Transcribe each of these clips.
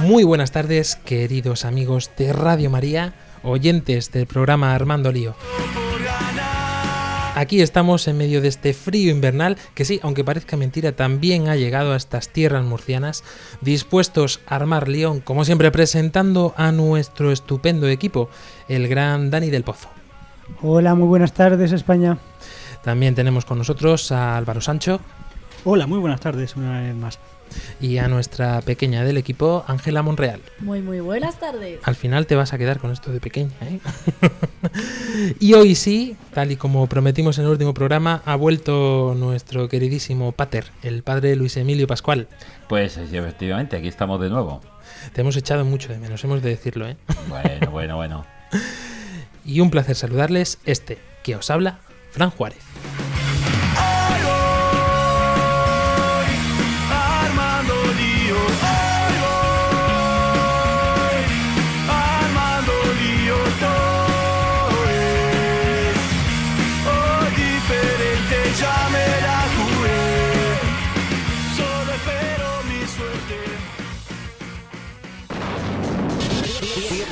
Muy buenas tardes, queridos amigos de Radio María, oyentes del programa Armando Lío. Aquí estamos en medio de este frío invernal que sí, aunque parezca mentira, también ha llegado a estas tierras murcianas, dispuestos a armar León, como siempre presentando a nuestro estupendo equipo, el gran Dani del Pozo. Hola, muy buenas tardes España. También tenemos con nosotros a Álvaro Sancho Hola, muy buenas tardes una vez más. Y a nuestra pequeña del equipo, Ángela Monreal. Muy, muy buenas tardes. Al final te vas a quedar con esto de pequeña, ¿eh? y hoy sí, tal y como prometimos en el último programa, ha vuelto nuestro queridísimo Pater, el padre Luis Emilio Pascual. Pues sí, efectivamente, aquí estamos de nuevo. Te hemos echado mucho de menos, hemos de decirlo, ¿eh? Bueno, bueno, bueno. Y un placer saludarles, este que os habla, Fran Juárez.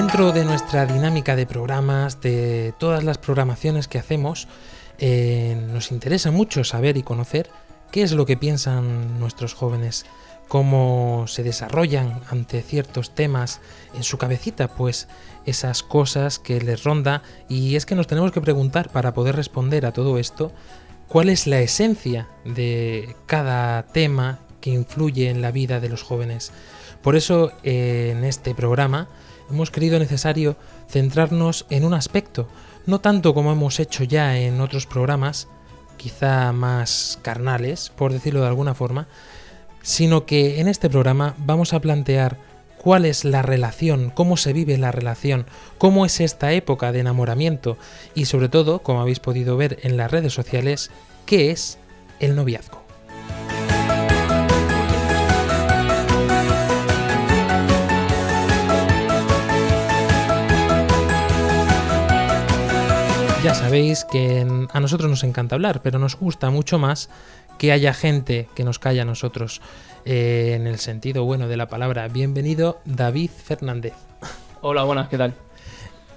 Dentro de nuestra dinámica de programas, de todas las programaciones que hacemos, eh, nos interesa mucho saber y conocer qué es lo que piensan nuestros jóvenes, cómo se desarrollan ante ciertos temas en su cabecita, pues esas cosas que les ronda y es que nos tenemos que preguntar para poder responder a todo esto cuál es la esencia de cada tema que influye en la vida de los jóvenes. Por eso eh, en este programa hemos creído necesario centrarnos en un aspecto, no tanto como hemos hecho ya en otros programas, quizá más carnales, por decirlo de alguna forma, sino que en este programa vamos a plantear cuál es la relación, cómo se vive la relación, cómo es esta época de enamoramiento y sobre todo, como habéis podido ver en las redes sociales, qué es el noviazgo. Ya sabéis que mm, a nosotros nos encanta hablar, pero nos gusta mucho más que haya gente que nos calla a nosotros. Eh, en el sentido bueno de la palabra, bienvenido David Fernández. Hola, buenas, ¿qué tal?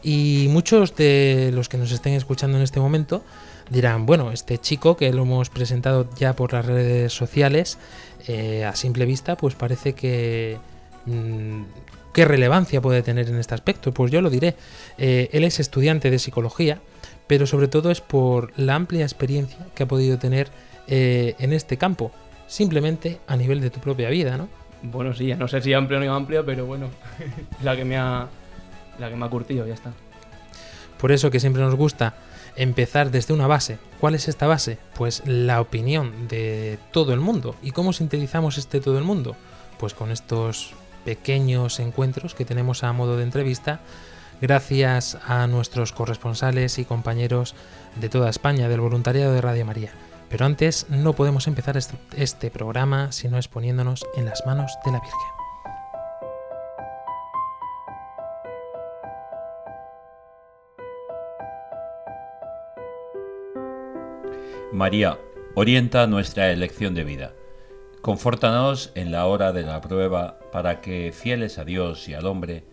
Y muchos de los que nos estén escuchando en este momento dirán, bueno, este chico que lo hemos presentado ya por las redes sociales, eh, a simple vista, pues parece que... mm, ¿Qué relevancia puede tener en este aspecto? Pues yo lo diré. Eh, él es estudiante de psicología, pero sobre todo es por la amplia experiencia que ha podido tener eh, en este campo, simplemente a nivel de tu propia vida, ¿no? Bueno, sí, no sé si amplia o no amplia, pero bueno, la que me ha la que me ha curtido, ya está. Por eso que siempre nos gusta empezar desde una base. ¿Cuál es esta base? Pues la opinión de todo el mundo. ¿Y cómo sintetizamos este todo el mundo? Pues con estos pequeños encuentros que tenemos a modo de entrevista, gracias a nuestros corresponsales y compañeros de toda España, del voluntariado de Radio María. Pero antes no podemos empezar este, programa si no es poniéndonos en las manos de la Virgen. María, orienta nuestra elección de vida. Confórtanos en la hora de la prueba para que, fieles a Dios y al hombre,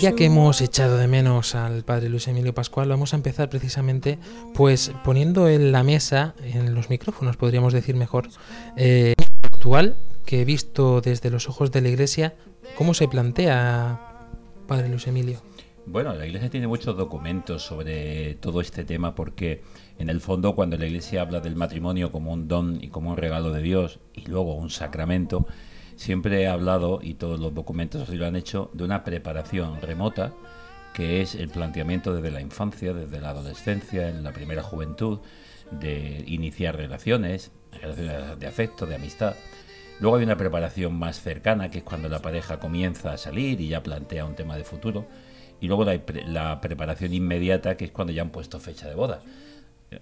Ya que hemos echado de menos al padre Luis Emilio Pascual, vamos a empezar precisamente pues poniendo en la mesa, en los micrófonos podríamos decir mejor, eh, actual que he visto desde los ojos de la iglesia, ¿cómo se plantea padre Luis Emilio? Bueno, la Iglesia tiene muchos documentos sobre todo este tema porque en el fondo cuando la Iglesia habla del matrimonio como un don y como un regalo de Dios y luego un sacramento, siempre ha hablado, y todos los documentos así lo han hecho, de una preparación remota que es el planteamiento desde la infancia, desde la adolescencia, en la primera juventud, de iniciar relaciones, relaciones de afecto, de amistad. Luego hay una preparación más cercana, que es cuando la pareja comienza a salir y ya plantea un tema de futuro. Y luego la, la preparación inmediata, que es cuando ya han puesto fecha de boda.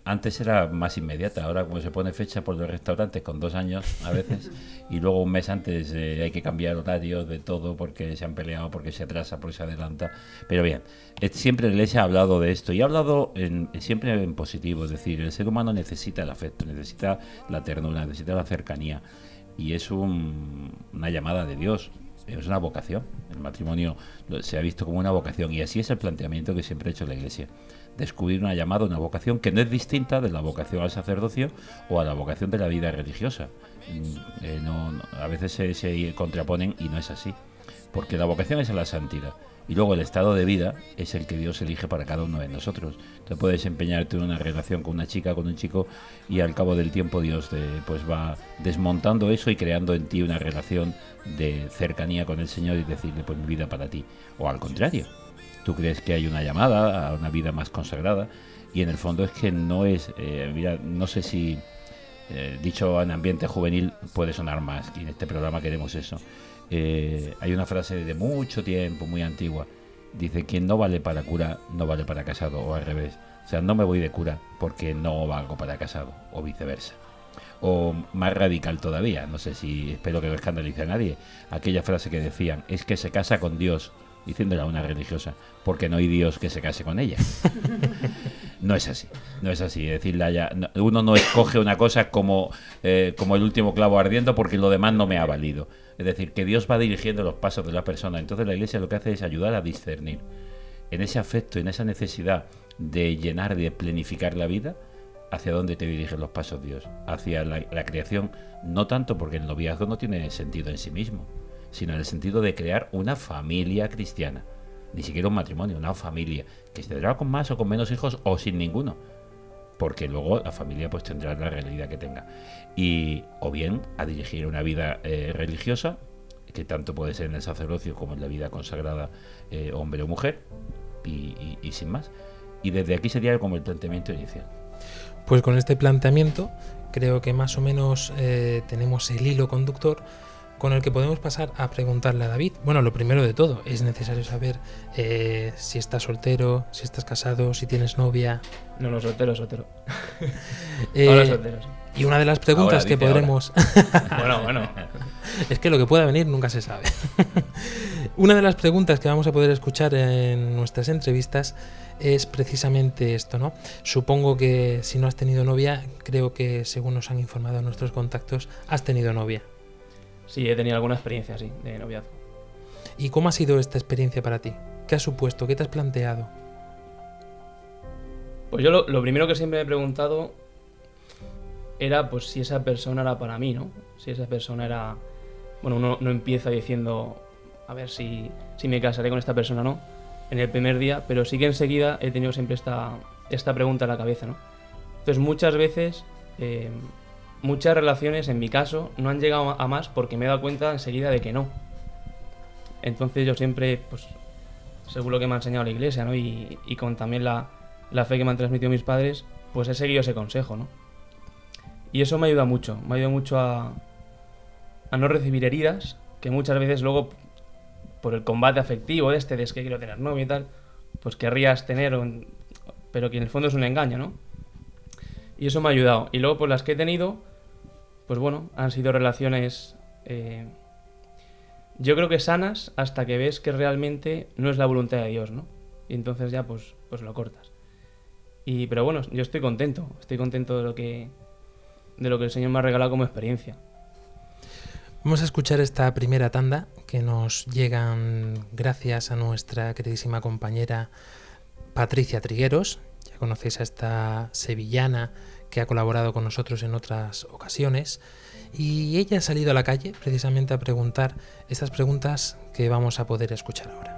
Antes era más inmediata, ahora como se pone fecha por los restaurantes con dos años a veces, y luego un mes antes eh, hay que cambiar horarios de todo porque se han peleado, porque se atrasa, porque se adelanta. Pero bien, eh, siempre la Iglesia ha hablado de esto y ha hablado en- siempre en positivo, es decir, el ser humano necesita el afecto, necesita la ternura, necesita la cercanía, y es un- una llamada de Dios. Es una vocación. El matrimonio se ha visto como una vocación y así es el planteamiento que siempre ha hecho la Iglesia. Descubrir una llamada, una vocación que no es distinta de la vocación al sacerdocio o a la vocación de la vida religiosa. Mm, eh, a veces se, se contraponen y no es así. Porque la vocación es a la santidad. Y luego el estado de vida es el que Dios elige para cada uno de nosotros. Tú puedes empeñarte en una relación con una chica, con un chico, y al cabo del tiempo Dios te, pues va desmontando eso y creando en ti una relación de cercanía con el Señor y decirle, pues mi vida para ti. O al contrario, tú crees que hay una llamada a una vida más consagrada y en el fondo es que no es, eh, mira, no sé si eh, dicho en ambiente juvenil puede sonar más y en este programa queremos eso. Eh, hay una frase de mucho tiempo, muy antigua, dice, quien no vale para cura, no vale para casado, o al revés. O sea, no me voy de cura porque no valgo para casado, o viceversa. O más radical todavía, no sé si espero que no escandalice a nadie, aquella frase que decían, es que se casa con Dios, diciéndole a una religiosa, porque no hay Dios que se case con ella. No es así, no es así. Es decir, la ya- no- uno no escoge una cosa como, eh, como el último clavo ardiendo porque lo demás no me ha valido. Es decir, que Dios va dirigiendo los pasos de la persona. Entonces la iglesia lo que hace es ayudar a discernir en ese afecto, en esa necesidad de llenar, de planificar la vida, hacia dónde te dirigen los pasos Dios. Hacia la, la creación, no tanto porque el noviazgo no tiene sentido en sí mismo, sino en el sentido de crear una familia cristiana. Ni siquiera un matrimonio, una familia, que se tendrá con más o con menos hijos o sin ninguno. Porque luego la familia pues tendrá la realidad que tenga. Y o bien a dirigir una vida eh, religiosa, que tanto puede ser en el sacerdocio como en la vida consagrada eh, hombre o mujer, y, sin más. Y desde aquí sería como el planteamiento inicial. Pues con este planteamiento creo que más o menos eh, tenemos el hilo conductor con el que podemos pasar a preguntarle a David. Bueno, lo primero de todo, es necesario saber eh, si estás soltero, si estás casado, si tienes novia. No, no, soltero, soltero. Eh, Ahora soltero, sí. y una de las preguntas Ahora, que podremos... Bueno, bueno. Es que lo que pueda venir nunca se sabe. Una de las preguntas que vamos a poder escuchar en nuestras entrevistas es precisamente esto, ¿no? Supongo que si no has tenido novia, creo que según nos han informado nuestros contactos, has tenido novia. Sí, he tenido alguna experiencia, sí, de noviazgo. ¿Y cómo ha sido esta experiencia para ti? ¿Qué has supuesto? ¿Qué te has planteado? Pues yo lo, lo primero que siempre me he preguntado era pues si esa persona era para mí, ¿no? Si esa persona era... Bueno, uno no empieza diciendo, a ver si, si me casaré con esta persona o no, en el primer día, pero sí que enseguida he tenido siempre esta, esta pregunta en la cabeza, ¿no? Entonces muchas veces, eh, muchas relaciones en mi caso no han llegado a más porque me he dado cuenta enseguida de que no. Entonces yo siempre, pues, según lo que me ha enseñado la iglesia, ¿no? Y, y con también la, la fe que me han transmitido mis padres, pues he seguido ese consejo, ¿no? Y eso me ayuda mucho, me ayuda mucho a, a no recibir heridas, que muchas veces luego, por el combate afectivo este, de es que quiero tener novio y tal, pues querrías tener, pero que en el fondo es un engaño, ¿no? Y eso me ha ayudado. Y luego, pues las que he tenido, pues bueno, han sido relaciones, eh, yo creo que sanas, hasta que ves que realmente no es la voluntad de Dios, ¿no? Y entonces ya, pues, pues lo cortas. Y, pero bueno, yo estoy contento, estoy contento de lo que, de lo que el Señor me ha regalado como experiencia. Vamos a escuchar esta primera tanda que nos llegan gracias a nuestra queridísima compañera Patricia Trigueros. Ya conocéis a esta sevillana que ha colaborado con nosotros en otras ocasiones. Y ella ha salido a la calle precisamente a preguntar estas preguntas que vamos a poder escuchar ahora.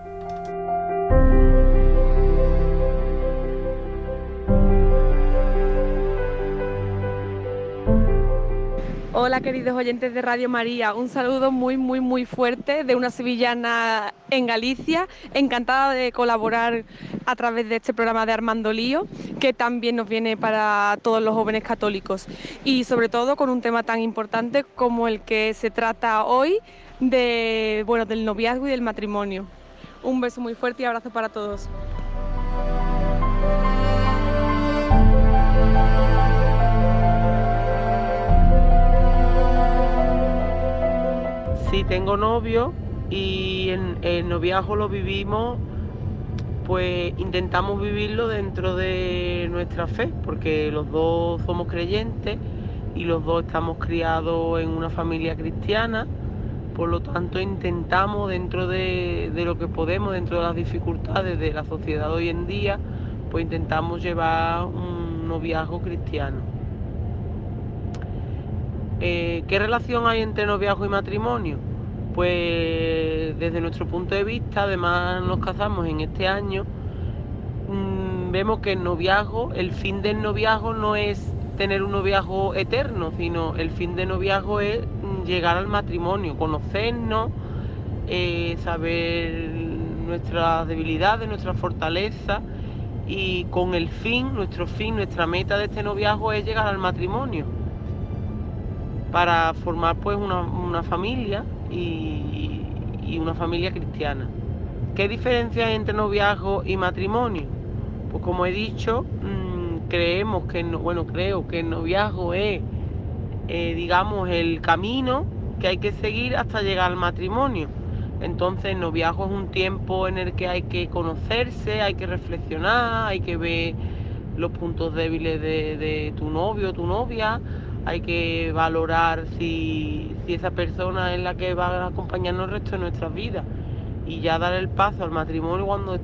Hola queridos oyentes de Radio María, un saludo muy muy muy fuerte de una sevillana en Galicia, encantada de colaborar a través de este programa de Armando Lío, que también nos viene para todos los jóvenes católicos y sobre todo con un tema tan importante como el que se trata hoy de bueno, del noviazgo y del matrimonio. Un beso muy fuerte y abrazo para todos. Sí, tengo novio y en el noviazgo lo vivimos, pues intentamos vivirlo dentro de nuestra fe, porque los dos somos creyentes y los dos estamos criados en una familia cristiana, por lo tanto intentamos dentro de, de lo que podemos, dentro de las dificultades de la sociedad hoy en día, pues intentamos llevar un noviazgo cristiano. Eh, ¿Qué relación hay entre noviazgo y matrimonio? Pues desde nuestro punto de vista, además nos casamos en este año, mm, vemos que el noviazgo, el fin del noviazgo no es tener un noviazgo eterno, sino el fin del noviazgo es mm, llegar al matrimonio, conocernos, eh, saber nuestras debilidades, nuestras fortalezas y con el fin, nuestro fin, nuestra meta de este noviazgo es llegar al matrimonio para formar pues una, una familia y, y una familia cristiana. ¿Qué diferencia hay entre noviazgo y matrimonio? Pues como he dicho, mm, creemos que, no- bueno, creo que el noviazgo es, eh, digamos, el camino que hay que seguir hasta llegar al matrimonio. Entonces el noviazgo es un tiempo en el que hay que conocerse, hay que reflexionar, hay que ver los puntos débiles de, de tu novio o tu novia, hay que valorar si, si esa persona es la que va a acompañarnos el resto de nuestras vidas y ya dar el paso al matrimonio cuando,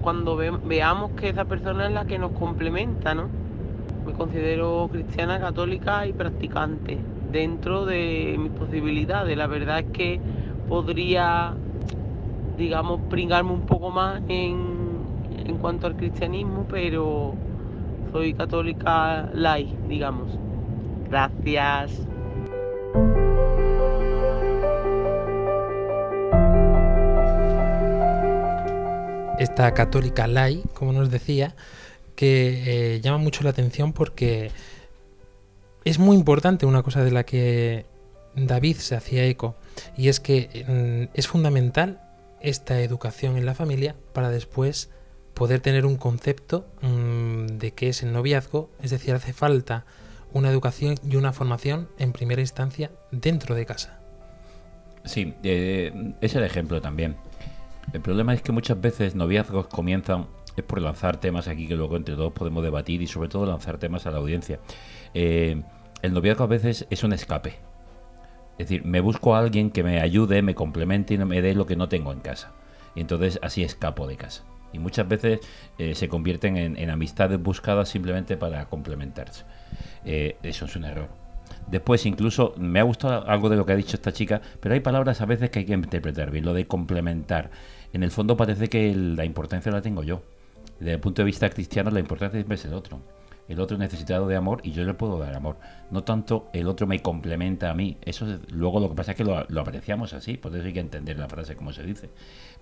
cuando ve- veamos que esa persona es la que nos complementa, ¿no? Me considero cristiana, católica y practicante dentro de mis posibilidades. La verdad es que podría, digamos, pringarme un poco más en, en cuanto al cristianismo, pero soy católica light, digamos. Gracias. esta católica lai, como nos decía, que eh, llama mucho la atención porque es muy importante una cosa de la que David se hacía eco, y es que mm, es fundamental esta educación en la familia para después poder tener un concepto mm, de qué es el noviazgo, es decir, hace falta una educación y una formación en primera instancia dentro de casa. Sí, eh, es el ejemplo también. El problema es que muchas veces noviazgos comienzan es por lanzar temas aquí que luego entre todos podemos debatir y sobre todo lanzar temas a la audiencia. Eh, el noviazgo a veces es un escape. Es decir, me busco a alguien que me ayude, me complemente y me dé lo que no tengo en casa. Y entonces así escapo de casa. Y muchas veces eh, se convierten en, en amistades buscadas simplemente para complementarse. Eh, eso es un error. Después, incluso, me ha gustado algo de lo que ha dicho esta chica, pero hay palabras a veces que hay que interpretar bien, lo de complementar. en el fondo parece que la importancia la tengo yo. Desde el punto de vista cristiano, la importancia es el otro. El otro necesitado de amor y yo le puedo dar amor. No tanto el otro me complementa a mí. Eso luego lo que pasa es que lo, apreciamos así, por eso hay que entender la frase como se dice.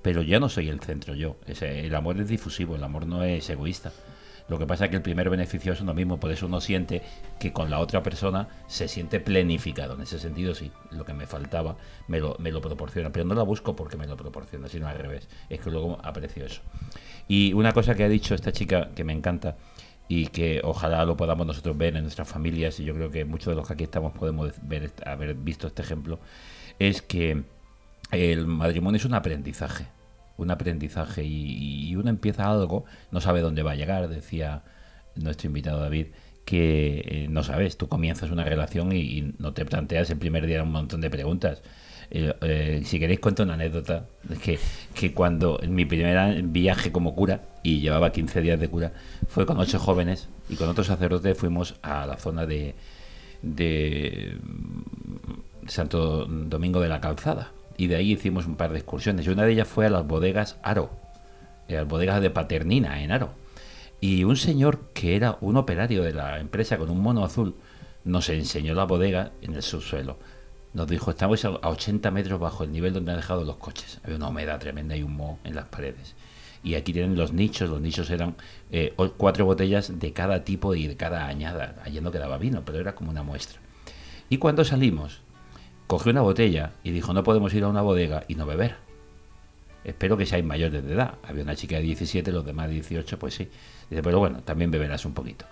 Pero yo no soy el centro yo. el amor es difusivo, el amor no es egoísta. Lo que pasa es que el primer beneficio es uno mismo, por eso uno siente que con la otra persona se siente plenificado. En ese sentido, sí, lo que me faltaba me lo, me lo proporciona, pero no la busco porque me lo proporciona, sino al revés. Es que luego aprecio eso. Y una cosa que ha dicho esta chica que me encanta y que ojalá lo podamos nosotros ver en nuestras familias, y yo creo que muchos de los que aquí estamos podemos ver, haber visto este ejemplo, es que el matrimonio es un aprendizaje un aprendizaje y, uno empieza algo, no sabe dónde va a llegar, decía nuestro invitado David, que eh, no sabes, tú comienzas una relación y, no te planteas el primer día un montón de preguntas. Eh, eh, si queréis cuento una anécdota, que, que cuando en mi primer viaje como cura, y llevaba 15 días de cura, fue con ocho jóvenes y con otros sacerdotes fuimos a la zona de, de Santo Domingo de la Calzada y de ahí hicimos un par de excursiones. Y una de ellas fue a las bodegas Aro, a las bodegas de Paternina en Aro. Y un señor que era un operario de la empresa con un mono azul nos enseñó la bodega en el subsuelo. Nos dijo, estamos a 80 metros bajo el nivel donde han dejado los coches. Había una humedad tremenda y un moho en las paredes. Y aquí tienen los nichos, los nichos eran eh, cuatro botellas de cada tipo y de cada añada. Allí no quedaba vino, pero era como una muestra. Y cuando salimos, cogió una botella y dijo, no podemos ir a una bodega y no beber. Espero que seáis mayores de edad. Había una chica de 17, los demás de 18, pues sí. Dice, pero bueno, también beberás un poquito.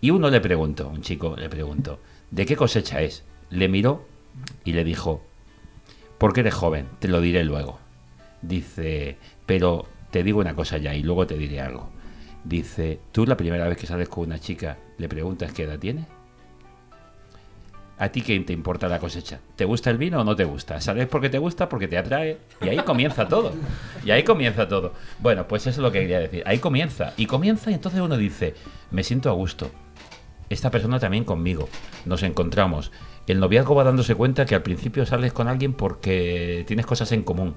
Y uno le preguntó, un chico le preguntó, ¿de qué cosecha es? Le miró y le dijo, porque eres joven, te lo diré luego. Dice, pero te digo una cosa ya y luego te diré algo. Dice, tú la primera vez que sales con una chica le preguntas qué edad tiene. ¿A ti qué te importa la cosecha? ¿Te gusta el vino o no te gusta? ¿Sabes por qué te gusta? Porque te atrae. Y ahí comienza todo. Y ahí comienza todo. Bueno, pues eso es lo que quería decir. Ahí comienza. Y comienza y entonces uno dice, me siento a gusto. Esta persona también conmigo. Nos encontramos. El noviazgo va dándose cuenta que al principio sales con alguien porque tienes cosas en común.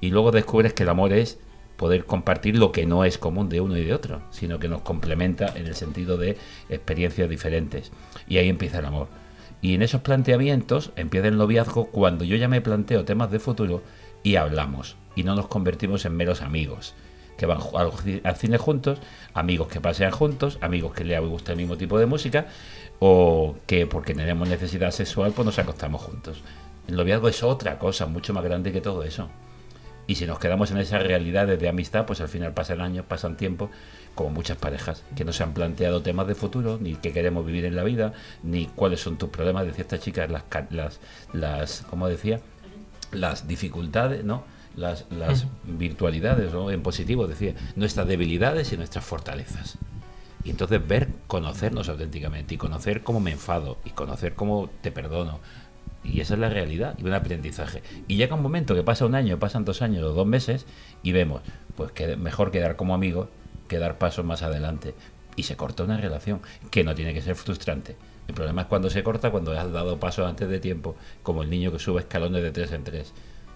Y luego descubres que el amor es poder compartir lo que no es común de uno y de otro, sino que nos complementa en el sentido de experiencias diferentes. Y ahí empieza el amor. Y en esos planteamientos empieza el noviazgo cuando yo ya me planteo temas de futuro y hablamos. Y no nos convertimos en meros amigos que van al cine juntos, amigos que pasean juntos, amigos que les gusta el mismo tipo de música, o que porque tenemos necesidad sexual pues nos acostamos juntos. El noviazgo es otra cosa mucho más grande que todo eso. Y si nos quedamos en esas realidades de amistad, pues al final pasan años, pasan tiempo como muchas parejas, que no se han planteado temas de futuro, ni qué queremos vivir en la vida, ni cuáles son tus problemas, decía esta chica, las, las, las como decía, las dificultades, ¿no? Las, las virtualidades, ¿no? En positivo, decía, nuestras debilidades y nuestras fortalezas. Y entonces ver, conocernos auténticamente y conocer cómo me enfado y conocer cómo te perdono. Y esa es la realidad y un aprendizaje. Y llega un momento que pasa un año, pasan dos años o dos meses y vemos, pues que mejor quedar como amigos que dar pasos más adelante. Y se corta una relación, que no tiene que ser frustrante. El problema es cuando se corta, cuando has dado pasos antes de tiempo, como el niño que sube escalones de tres en tres.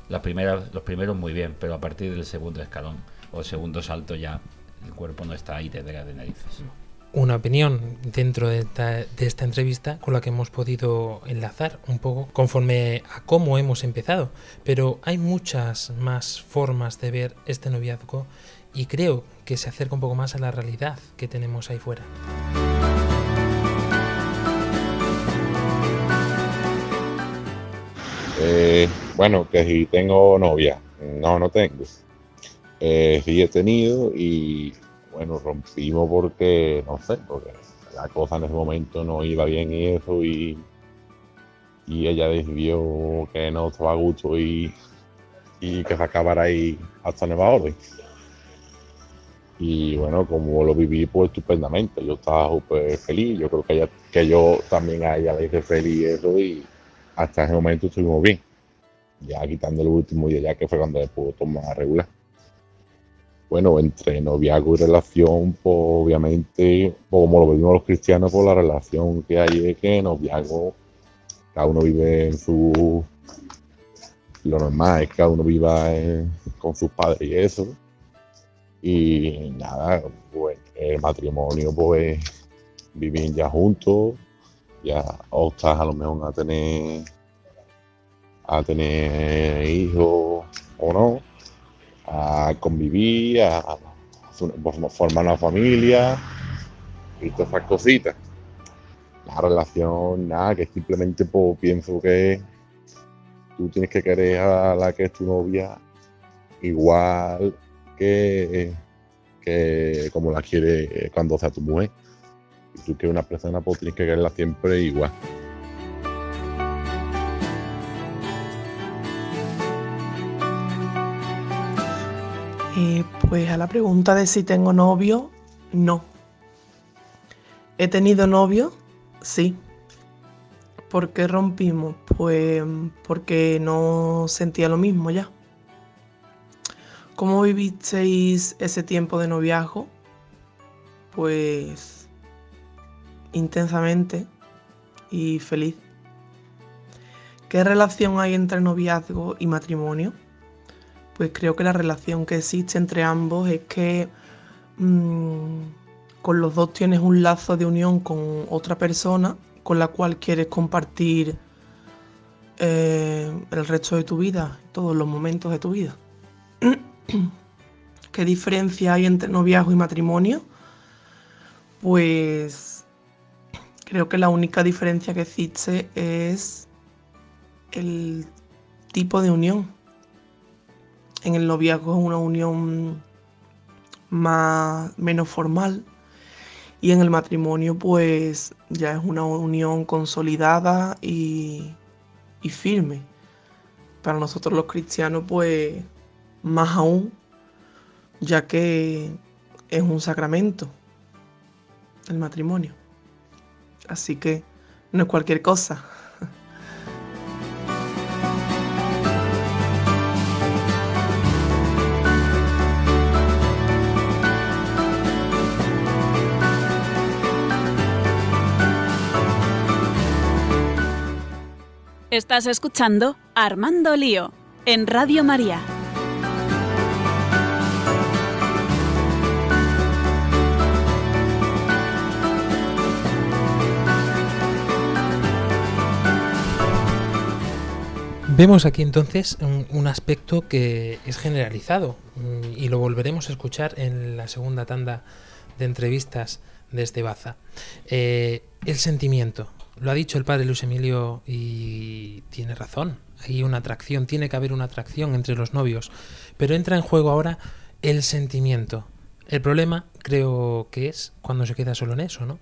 Las primeras, los primeros muy bien, pero a partir del segundo escalón o segundo salto ya el cuerpo no está ahí, te de narices. Una opinión dentro de esta, de esta entrevista con la que hemos podido enlazar un poco conforme a cómo hemos empezado, pero hay muchas más formas de ver este noviazgo y creo que se acerca un poco más a la realidad que tenemos ahí fuera. Eh, bueno, que si tengo novia, no, no tengo. Eh, sí he tenido y bueno, rompimos porque, no sé, porque la cosa en ese momento no iba bien y eso y, y ella decidió que no estaba a gusto y, y que se acabara ahí hasta nueva orden. Y bueno, como lo viví pues estupendamente, yo estaba súper feliz, yo creo que, ella, que yo también a ella le hice feliz eso y hasta ese momento estuvimos bien. Ya quitando el último día ya que fue cuando le pudo tomar regular. Bueno, entre noviazgo y relación, pues obviamente, como lo vimos los cristianos, pues, la relación que hay es que noviazgo, cada uno vive en su lo normal es que cada uno viva con sus padres y eso. Y nada, pues el matrimonio, pues vivir ya juntos, ya optas a lo mejor a tener a tener hijos o no, a convivir, a, formar una familia y todas esas cositas. La relación, nada, que simplemente pues, pienso que tú tienes que querer a la que es tu novia igual que, que como la quiere cuando sea tu mujer. Si tú quieres una persona, pues tienes que quererla siempre igual. Eh, pues a la pregunta de si tengo novio, no. ¿He tenido novio? Sí. ¿Por qué rompimos? Pues porque no sentía lo mismo ya. ¿Cómo vivisteis ese tiempo de noviazgo? Pues intensamente y feliz. ¿Qué relación hay entre noviazgo y matrimonio? Pues creo que la relación que existe entre ambos es que mmm, con los dos tienes un lazo de unión con otra persona con la cual quieres compartir eh, el resto de tu vida, todos los momentos de tu vida. ¿Qué diferencia hay entre noviazgo y matrimonio? Pues creo que la única diferencia que existe es el tipo de unión. En el noviazgo es una unión más, menos formal, y en el matrimonio pues ya es una unión consolidada y, y firme. Para nosotros los cristianos pues más aún, ya que es un sacramento el matrimonio. Así que no es cualquier cosa. Estás escuchando Armando Lío en Radio María. Vemos aquí entonces un, aspecto que es generalizado mm, y lo volveremos a escuchar en la segunda tanda de entrevistas desde Baza. Eh, el sentimiento, lo ha dicho el padre Luis Emilio y tiene razón. Hay una atracción, tiene que haber una atracción entre los novios. Pero entra en juego ahora el sentimiento. El problema creo que es cuando se queda solo en eso, ¿no?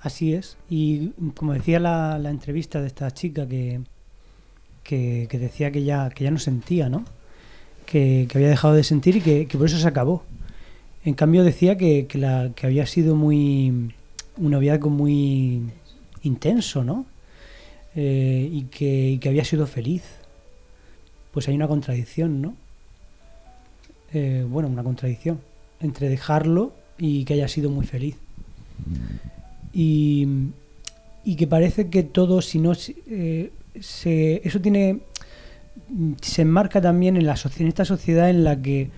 Así es. Y como decía la, entrevista de esta chica que, que, decía que ya, que ya no sentía, ¿no? Que, había dejado de sentir y que, por eso se acabó. En cambio decía que, que, la, que había sido muy... un noviazgo muy intenso, ¿no? Eh, y, que, y, que, había sido feliz. Pues hay una contradicción, ¿no? Eh, bueno, una contradicción entre dejarlo y que haya sido muy feliz. Y, y que parece que todo, si no... Eh, se, eso tiene... Se enmarca también en, la, en esta sociedad en la que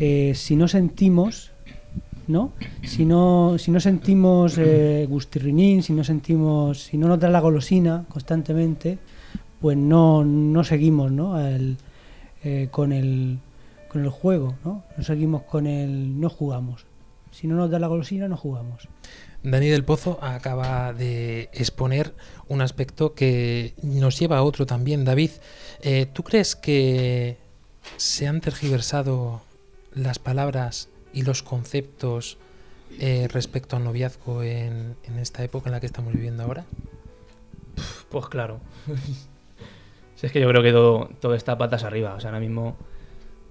eh, si no sentimos ¿no? Si no, si no sentimos eh, gustirrinín, si no sentimos, si no nos da la golosina constantemente, pues no, no seguimos, ¿no? Eh, con el con el juego, ¿no? No seguimos con el, no jugamos. Si no nos da la golosina, no jugamos. Dani del Pozo acaba de exponer un aspecto que nos lleva a otro también. David, eh, ¿tú crees que se han tergiversado las palabras y los conceptos eh, respecto al noviazgo en, en, esta época en la que estamos viviendo ahora? Pues claro. si es que yo creo que todo, todo está patas arriba. O sea, ahora mismo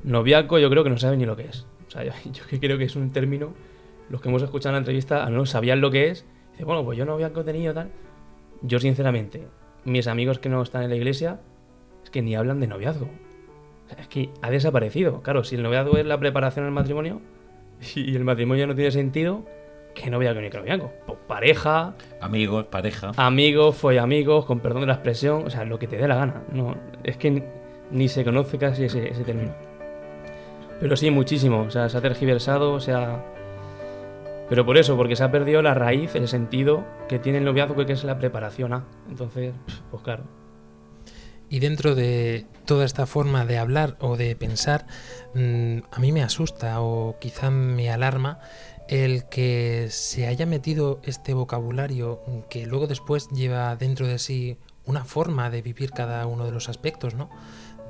noviazgo yo creo que no saben ni lo que es. O sea, yo, yo creo que es un término, los que hemos escuchado en la entrevista, al menos sabían lo que es. Dice, bueno, pues yo noviazgo he tenido tal. Yo sinceramente, mis amigos que no están en la iglesia, es que ni hablan de noviazgo. O sea, es que ha desaparecido. Claro, si el noviazgo es la preparación al matrimonio, y el matrimonio no tiene sentido, que no vea ni que noviazgo. Pues pareja. Amigos, pareja. Amigos, fue amigos, con perdón de la expresión, o sea, lo que te dé la gana. No, es que ni se conoce casi ese, ese término. Pero sí, muchísimo. O sea, se ha tergiversado, o sea. Pero por eso, porque se ha perdido la raíz, el sentido que tiene el noviazgo, que es la preparación a. Entonces, pues claro. Y dentro de toda esta forma de hablar o de pensar, mm, a mí me asusta o quizá me alarma el que se haya metido este vocabulario que luego después lleva dentro de sí una forma de vivir cada uno de los aspectos, ¿no?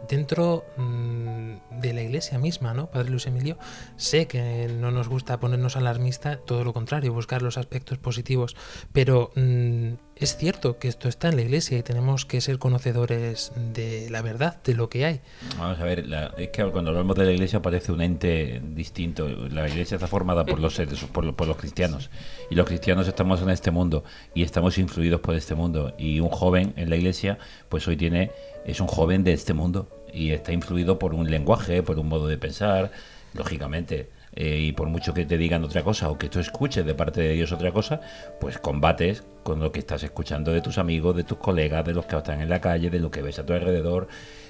dentro mm, de la iglesia misma, ¿no? Padre Luis Emilio, sé que no nos gusta ponernos alarmista, todo lo contrario, buscar los aspectos positivos, pero mm, es cierto que esto está en la iglesia y tenemos que ser conocedores de la verdad, de lo que hay. Vamos a ver, es que cuando hablamos de la iglesia parece un ente distinto. La iglesia está formada por los seres, por, por los cristianos, y los cristianos estamos en este mundo y estamos influidos por este mundo. Y un joven en la iglesia, pues hoy tiene es un joven de este mundo y está influido por un lenguaje, por un modo de pensar, lógicamente. Eh, y por mucho que te digan otra cosa o que tú escuches de parte de Dios otra cosa, pues combates con lo que estás escuchando de tus amigos, de tus colegas, de los que están en la calle, de lo que ves a tu alrededor,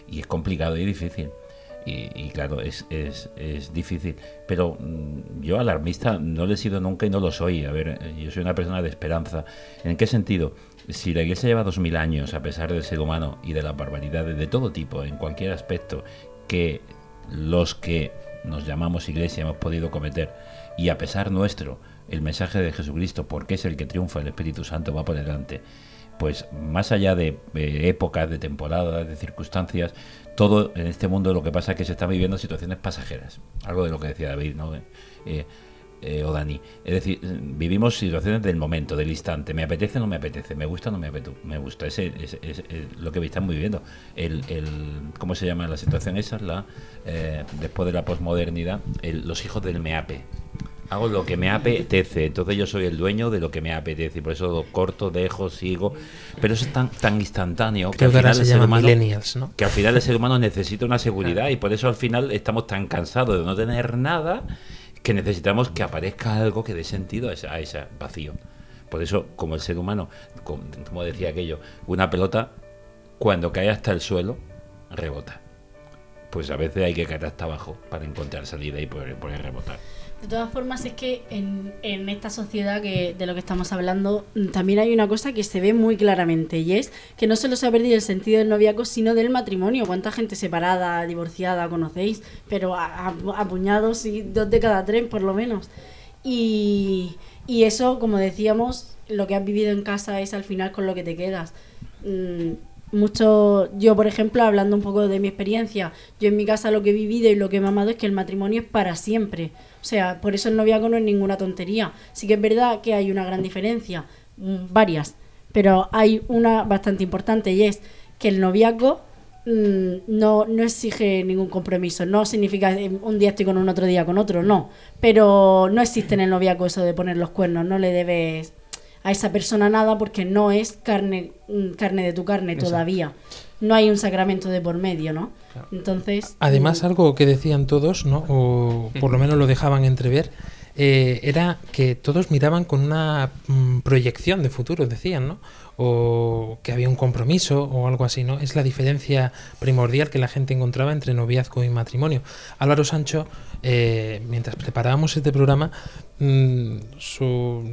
y es complicado y difícil. Y, claro, es, es, es, difícil. Pero mm, yo alarmista no le he sido nunca y no lo soy. A ver, yo soy una persona de esperanza. ¿En qué sentido? Si la Iglesia lleva dos mil años, a pesar del ser humano y de las barbaridades de todo tipo, en cualquier aspecto, que los que nos llamamos Iglesia hemos podido cometer, y a pesar nuestro, el mensaje de Jesucristo, porque es el que triunfa, el Espíritu Santo va por delante, pues más allá de épocas, de temporadas, de circunstancias, todo en este mundo lo que pasa es que se están viviendo situaciones pasajeras. Algo de lo que decía David, ¿no? Eh, eh, o Dani. Es decir, vivimos situaciones del momento, del instante. Me apetece o no me apetece, me gusta o no me, apetece, me gusta. Ese es lo que estamos viviendo. El, el, ¿Cómo se llama la situación esa? La, eh, después de la posmodernidad, los hijos del meape. Hago lo que me apetece, entonces yo soy el dueño de lo que me apetece y por eso corto, dejo, sigo. Pero eso es tan, tan instantáneo que al, final el ser humano, que al final el ser humano necesita una seguridad y por eso al final estamos tan cansados de no tener nada que necesitamos que aparezca algo que dé sentido a ese, vacío. Por eso, como el ser humano, como, decía aquello, una pelota, cuando cae hasta el suelo, rebota. Pues a veces hay que caer hasta abajo para encontrar salida y poder, poder rebotar. De todas formas, es que en, esta sociedad que, de lo que estamos hablando, mm, también hay una cosa que se ve muy claramente y es que no solo se ha perdido el sentido del noviazgo, sino del matrimonio. ¿Cuánta gente separada, divorciada conocéis? Pero a, y dos de cada tres, por lo menos. Y, y, eso, como decíamos, lo que has vivido en casa es al final con lo que te quedas. Mm, mucho, yo por ejemplo, hablando un poco de mi experiencia, yo en mi casa lo que he vivido y lo que he mamado es que el matrimonio es para siempre. O sea, por eso el noviazgo no es ninguna tontería. Sí que es verdad que hay una gran diferencia, mm, varias, pero hay una bastante importante y es que el noviazgo mm, no, no exige ningún compromiso. No significa un día estoy con un otro día con otro, no. Pero no existe en el noviazgo eso de poner los cuernos, no le debes a esa persona nada porque no es carne, mm, carne de tu carne todavía. No hay un sacramento de por medio, ¿no? Entonces. Además, mm, algo que decían todos, ¿no? O por lo menos lo dejaban entrever, eh, era que todos miraban con una mm, proyección de futuro, decían, ¿no? O que había un compromiso o algo así, ¿no? Es la diferencia primordial que la gente encontraba entre noviazgo y matrimonio. Álvaro Sancho, eh, mientras preparábamos este programa, su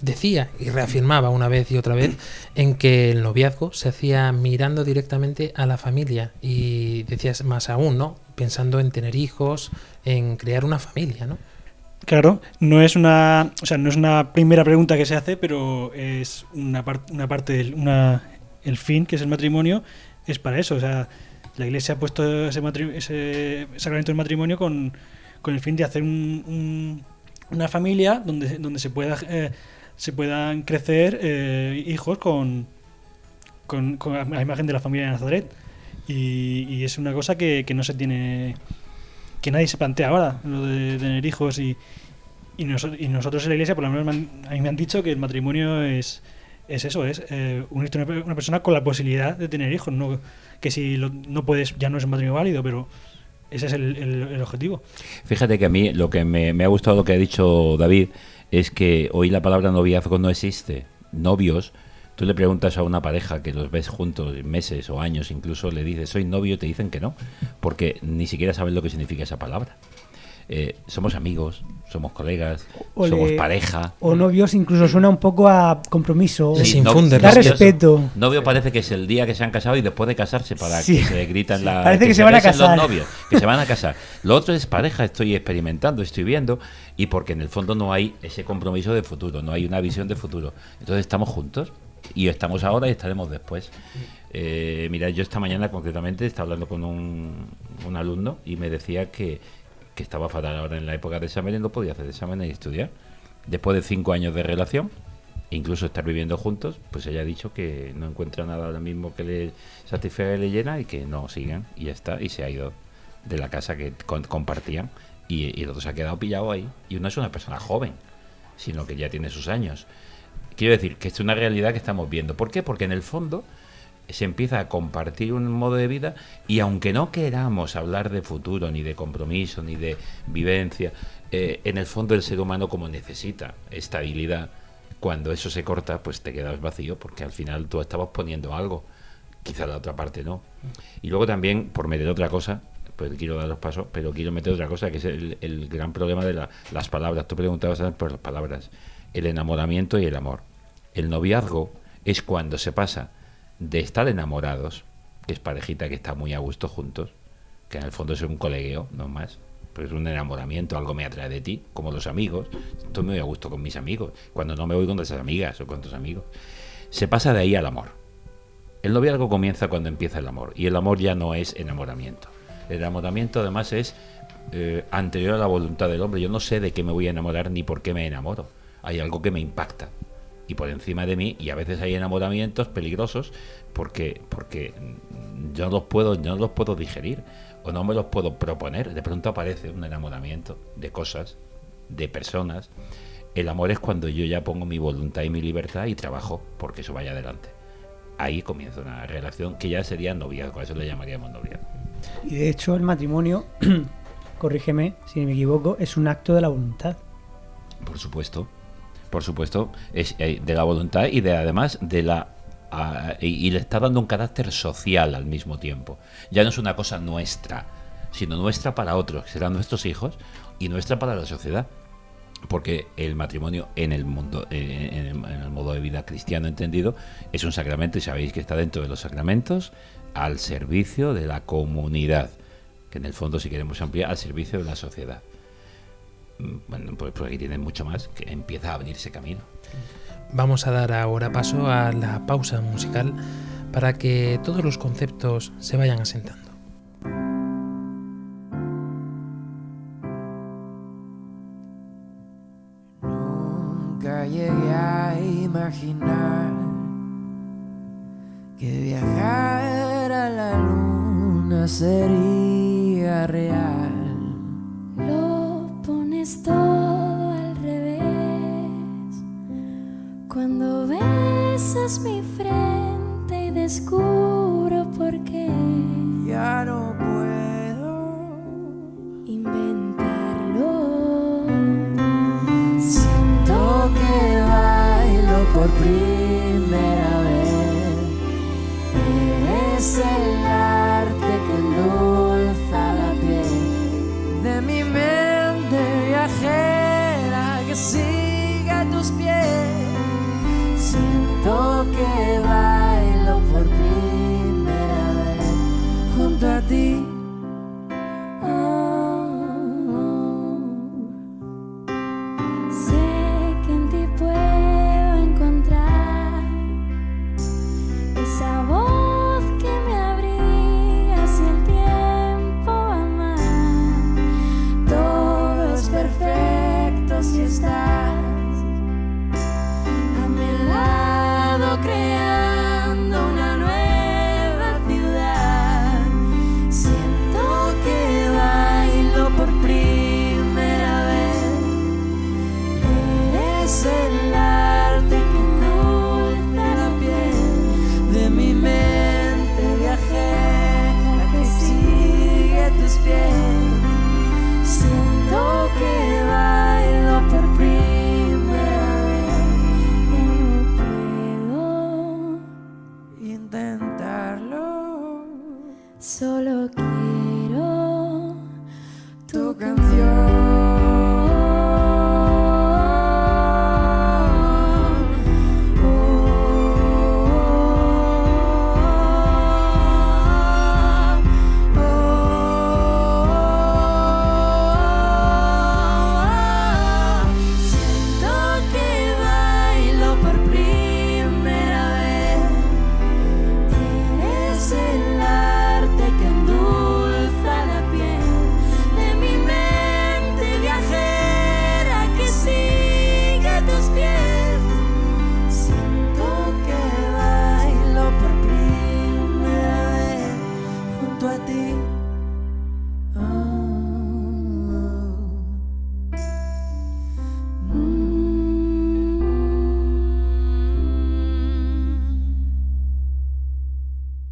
decía y reafirmaba una vez y otra vez en que el noviazgo se hacía mirando directamente a la familia y decías más aún, ¿no? Pensando en tener hijos, en crear una familia, ¿no? Claro, no es una, o sea, no es una primera pregunta que se hace, pero es una, una parte del una, el fin, que es el matrimonio, es para eso. O sea, la Iglesia ha puesto ese, ese sacramento del matrimonio con, con, el fin de hacer un, una familia donde, donde se pueda eh, se puedan crecer eh, hijos con, con, la imagen de la familia de Nazaret. Y, es una cosa que, no se tiene. que nadie se plantea ahora, lo de tener hijos. Y, y, nosotros en la iglesia, por lo menos, a mí me han dicho que el matrimonio es, es eso: es eh, unirte a una persona con la posibilidad de tener hijos. No, que si no puedes, ya no es un matrimonio válido, pero ese es el, objetivo. Fíjate que a mí lo que me, me ha gustado lo que ha dicho David es que hoy la palabra noviazgo no existe. Novios Tú le preguntas a una pareja que los ves juntos meses o años, incluso le dices, soy novio, te dicen que no, porque ni siquiera saben lo que significa esa palabra. Eh, somos amigos, somos colegas, somos pareja. O novios incluso suena un poco a compromiso. Sí, da no- respeto. Novio parece que es el día que se han casado y después de casarse para Sí. que se gritan la. Parece que se van a casar. Los novios, que se van a casar. Lo otro es pareja, estoy experimentando, estoy viendo y porque en el fondo no hay ese compromiso de futuro, no hay una visión de futuro. Entonces estamos juntos y estamos ahora y estaremos después. Eh, mira, yo esta mañana concretamente estaba hablando con un, alumno y me decía que, que estaba fatal ahora en la época de exámenes, no podía hacer exámenes y estudiar. Después de cinco años de relación, incluso estar viviendo juntos, pues ella ha dicho que no encuentra nada ahora mismo que le satisfaga y le llena y que no sigan y ya está, y se ha ido de la casa que compartían y, el otro se ha quedado pillado ahí. Y uno es una persona joven, sino que ya tiene sus años. Quiero decir que es una realidad que estamos viendo. ¿Por qué? Porque en el fondo se empieza a compartir un modo de vida y aunque no queramos hablar de futuro, ni de compromiso, ni de vivencia, eh, en el fondo el ser humano como necesita estabilidad, cuando eso se corta, pues te quedas vacío porque al final tú estabas poniendo algo, quizá la otra parte no. Y luego también, por meter otra cosa, pues quiero dar los pasos, pero quiero meter otra cosa, que es el, gran problema de la- las palabras. Tú preguntabas por las palabras. El enamoramiento y el amor. El noviazgo es cuando se pasa de estar enamorados, que es parejita que está muy a gusto juntos, que en el fondo es un colegueo, no más, pero es un enamoramiento, algo me atrae de ti, como los amigos. Estoy muy a gusto con mis amigos, cuando no me voy con esas amigas o con tus amigos. Se pasa de ahí al amor. El noviazgo comienza cuando empieza el amor, y el amor ya no es enamoramiento. El enamoramiento además es eh, anterior a la voluntad del hombre. Yo no sé de qué me voy a enamorar ni por qué me enamoro. Hay algo que me impacta. Y por encima de mí y a veces hay enamoramientos peligrosos porque porque yo no los puedo yo no los puedo digerir o no me los puedo proponer. De pronto aparece un enamoramiento de cosas de personas. El amor es cuando yo ya pongo mi voluntad y mi libertad y trabajo porque eso vaya adelante. Ahí comienza una relación que ya sería noviazgo eso le llamaríamos noviazgo Y de hecho el matrimonio, corrígeme si me equivoco, es un acto de la voluntad. Por supuesto, por supuesto, es eh, de la voluntad y de además de la y, y le está dando un carácter social al mismo tiempo. Ya no es una cosa nuestra, sino nuestra para otros, que serán nuestros hijos, y nuestra para la sociedad. Porque el matrimonio en el mundo, eh, en el, modo de vida cristiano entendido, es un sacramento y sabéis que está dentro de los sacramentos al servicio de la comunidad, que en el fondo si queremos ampliar al servicio de la sociedad. Mm, Bueno, pues, pues aquí tienen mucho más, que empieza a abrirse camino. Vamos a dar ahora paso a la pausa musical para que todos los conceptos se vayan asentando. Imaginar que viajar a la luna sería real. Lo pones todo al revés. Cuando besas mi frente y descubro por qué. Ya no puedo por primera vez. Eres el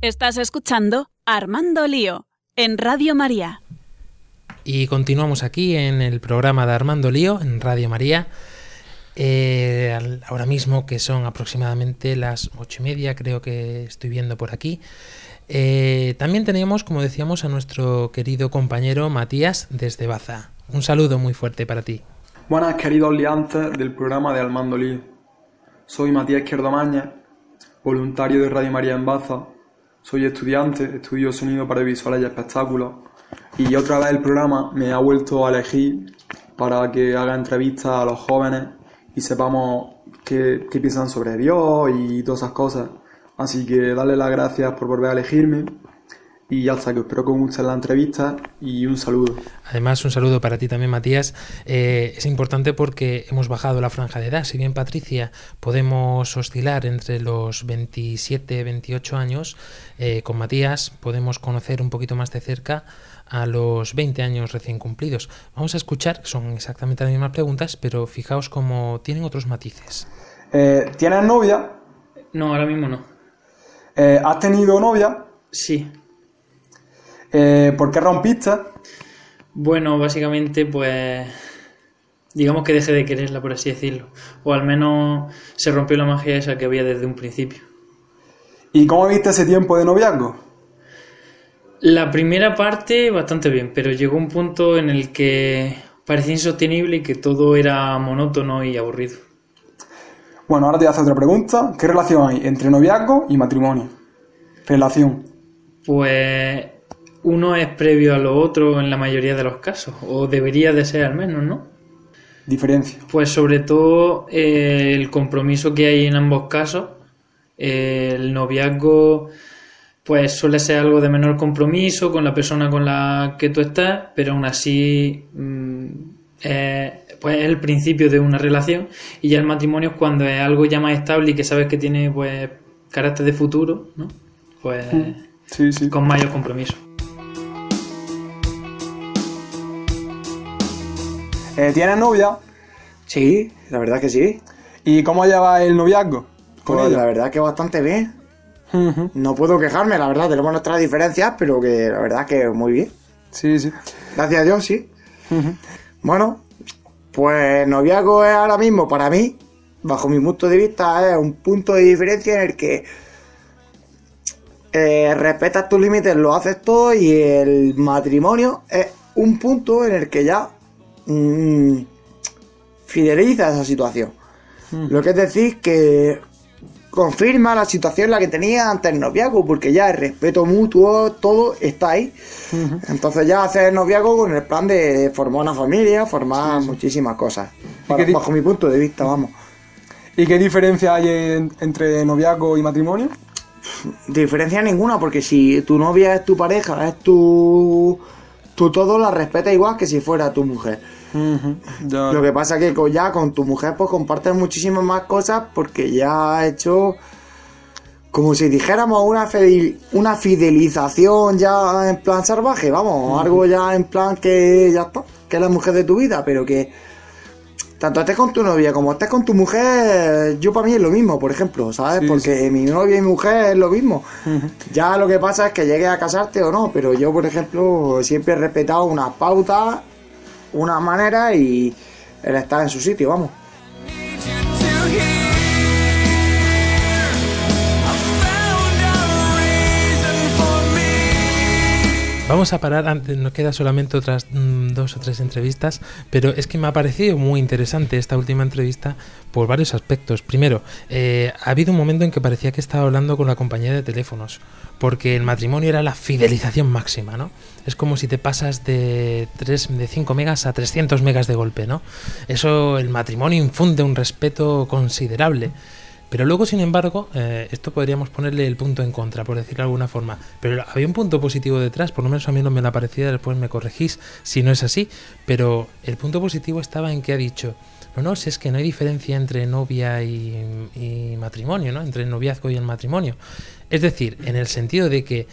Estás escuchando Armando Lío en Radio María. Y continuamos aquí en el programa de Armando Lío en Radio María. Eh, al- ahora mismo que son aproximadamente las ocho y media, creo que estoy viendo por aquí. Eh, también tenemos, como decíamos, a nuestro querido compañero Matías desde Baza. Un saludo muy fuerte para ti. Buenas queridos liantes del programa de Armando Lío. Soy Matías Izquierdo Maña, voluntario de Radio María en Baza. Soy estudiante, estudio sonido para visuales y espectáculos. Y otra vez el programa me ha vuelto a elegir para que haga entrevistas a los jóvenes y sepamos qué, qué piensan sobre Dios y todas esas cosas. Así que darle las gracias por volver a elegirme y ya está, que espero que os guste la entrevista y un saludo. Además, un saludo para ti también, Matías. Eh, es importante porque hemos bajado la franja de edad. Si bien, Patricia, podemos oscilar entre los 27 28 años, eh, con Matías podemos conocer un poquito más de cerca a los 20 años recién cumplidos. Vamos a escuchar, son exactamente las mismas preguntas, pero fijaos cómo tienen otros matices. Eh, ¿Tienes novia? No, ahora mismo no. Eh, ¿Has tenido novia? Sí. Eh, ¿Por qué rompiste? Bueno, básicamente, pues. Digamos que dejé de quererla, por así decirlo. O al menos se rompió la magia esa que había desde un principio. ¿Y cómo viste ese tiempo de noviazgo? La primera parte, bastante bien, pero llegó un punto en el que parecía insostenible y que todo era monótono y aburrido. Bueno, ahora te voy a hacer otra pregunta. ¿Qué relación hay entre noviazgo y matrimonio? Relación. Pues uno es previo a lo otro en la mayoría de los casos, o debería de ser al menos, ¿no? Diferencia. Pues sobre todo eh, el compromiso que hay en ambos casos. Eh, el noviazgo pues suele ser algo de menor compromiso con la persona con la que tú estás, pero aún así mm, eh, pues es el principio de una relación y ya el matrimonio es cuando es algo ya más estable y que sabes que tiene pues carácter de futuro, ¿no? Pues sí, con mayor compromiso. Eh, ¿Tienes novia? Sí, la verdad que sí. ¿Y cómo lleva el noviazgo? Con Pues ella. la verdad que bastante bien. No puedo quejarme, la verdad, tenemos nuestras diferencias, pero que la verdad que muy bien. Sí, sí. Gracias a Dios, sí. Bueno, pues noviazgo es ahora mismo para mí, bajo mi punto de vista, es un punto de diferencia en el que eh, respetas tus límites, lo haces todo y el matrimonio es un punto en el que ya mm, fideliza esa situación. Lo que es decir que confirma la situación en la que tenía antes el noviazgo, porque ya el respeto mutuo, todo está ahí. Entonces ya haces el noviazgo con el plan de formar una familia, formar muchísimas cosas. Para- bajo mi punto de vista, vamos. ¿Y qué diferencia hay en- entre noviazgo y matrimonio? Diferencia ninguna, porque si tu novia es tu pareja, es tu, tu todo, la respeta igual que si fuera tu mujer. Lo que pasa que con- ya con tu mujer pues compartes muchísimas más cosas porque ya has hecho como si dijéramos una, fidel- una fidelización ya en plan salvaje, vamos, algo ya en plan que ya está, que es la mujer de tu vida, pero que tanto estés con tu novia como estés con tu mujer, yo para mí es lo mismo, por ejemplo, ¿sabes? Sí, Porque mi novia y mi mujer es lo mismo. Ya lo que pasa es que llegues a casarte o no, pero yo, por ejemplo, siempre he respetado unas pautas, una manera y el estar en su sitio, vamos. Vamos a parar, antes nos queda solamente otras mm, dos o tres entrevistas, pero es que me ha parecido muy interesante esta última entrevista por varios aspectos. Primero, eh, ha habido un momento en que parecía que estaba hablando con la compañía de teléfonos, porque el matrimonio era la fidelización máxima, ¿no? Es como si te pasas de, 3, de 5 megas a 300 megas de golpe, ¿no? Eso, el matrimonio infunde un respeto considerable. Pero luego, sin embargo, eh, esto podríamos ponerle el punto en contra, por decirlo de alguna forma. Pero había un punto positivo detrás, por lo menos a mí no me lo ha parecido, después me corregís si no es así. Pero el punto positivo estaba en que ha dicho, no, no, si es que no hay diferencia entre novia y, y matrimonio, ¿no? Entre el noviazgo y el matrimonio. Es decir, en el sentido de que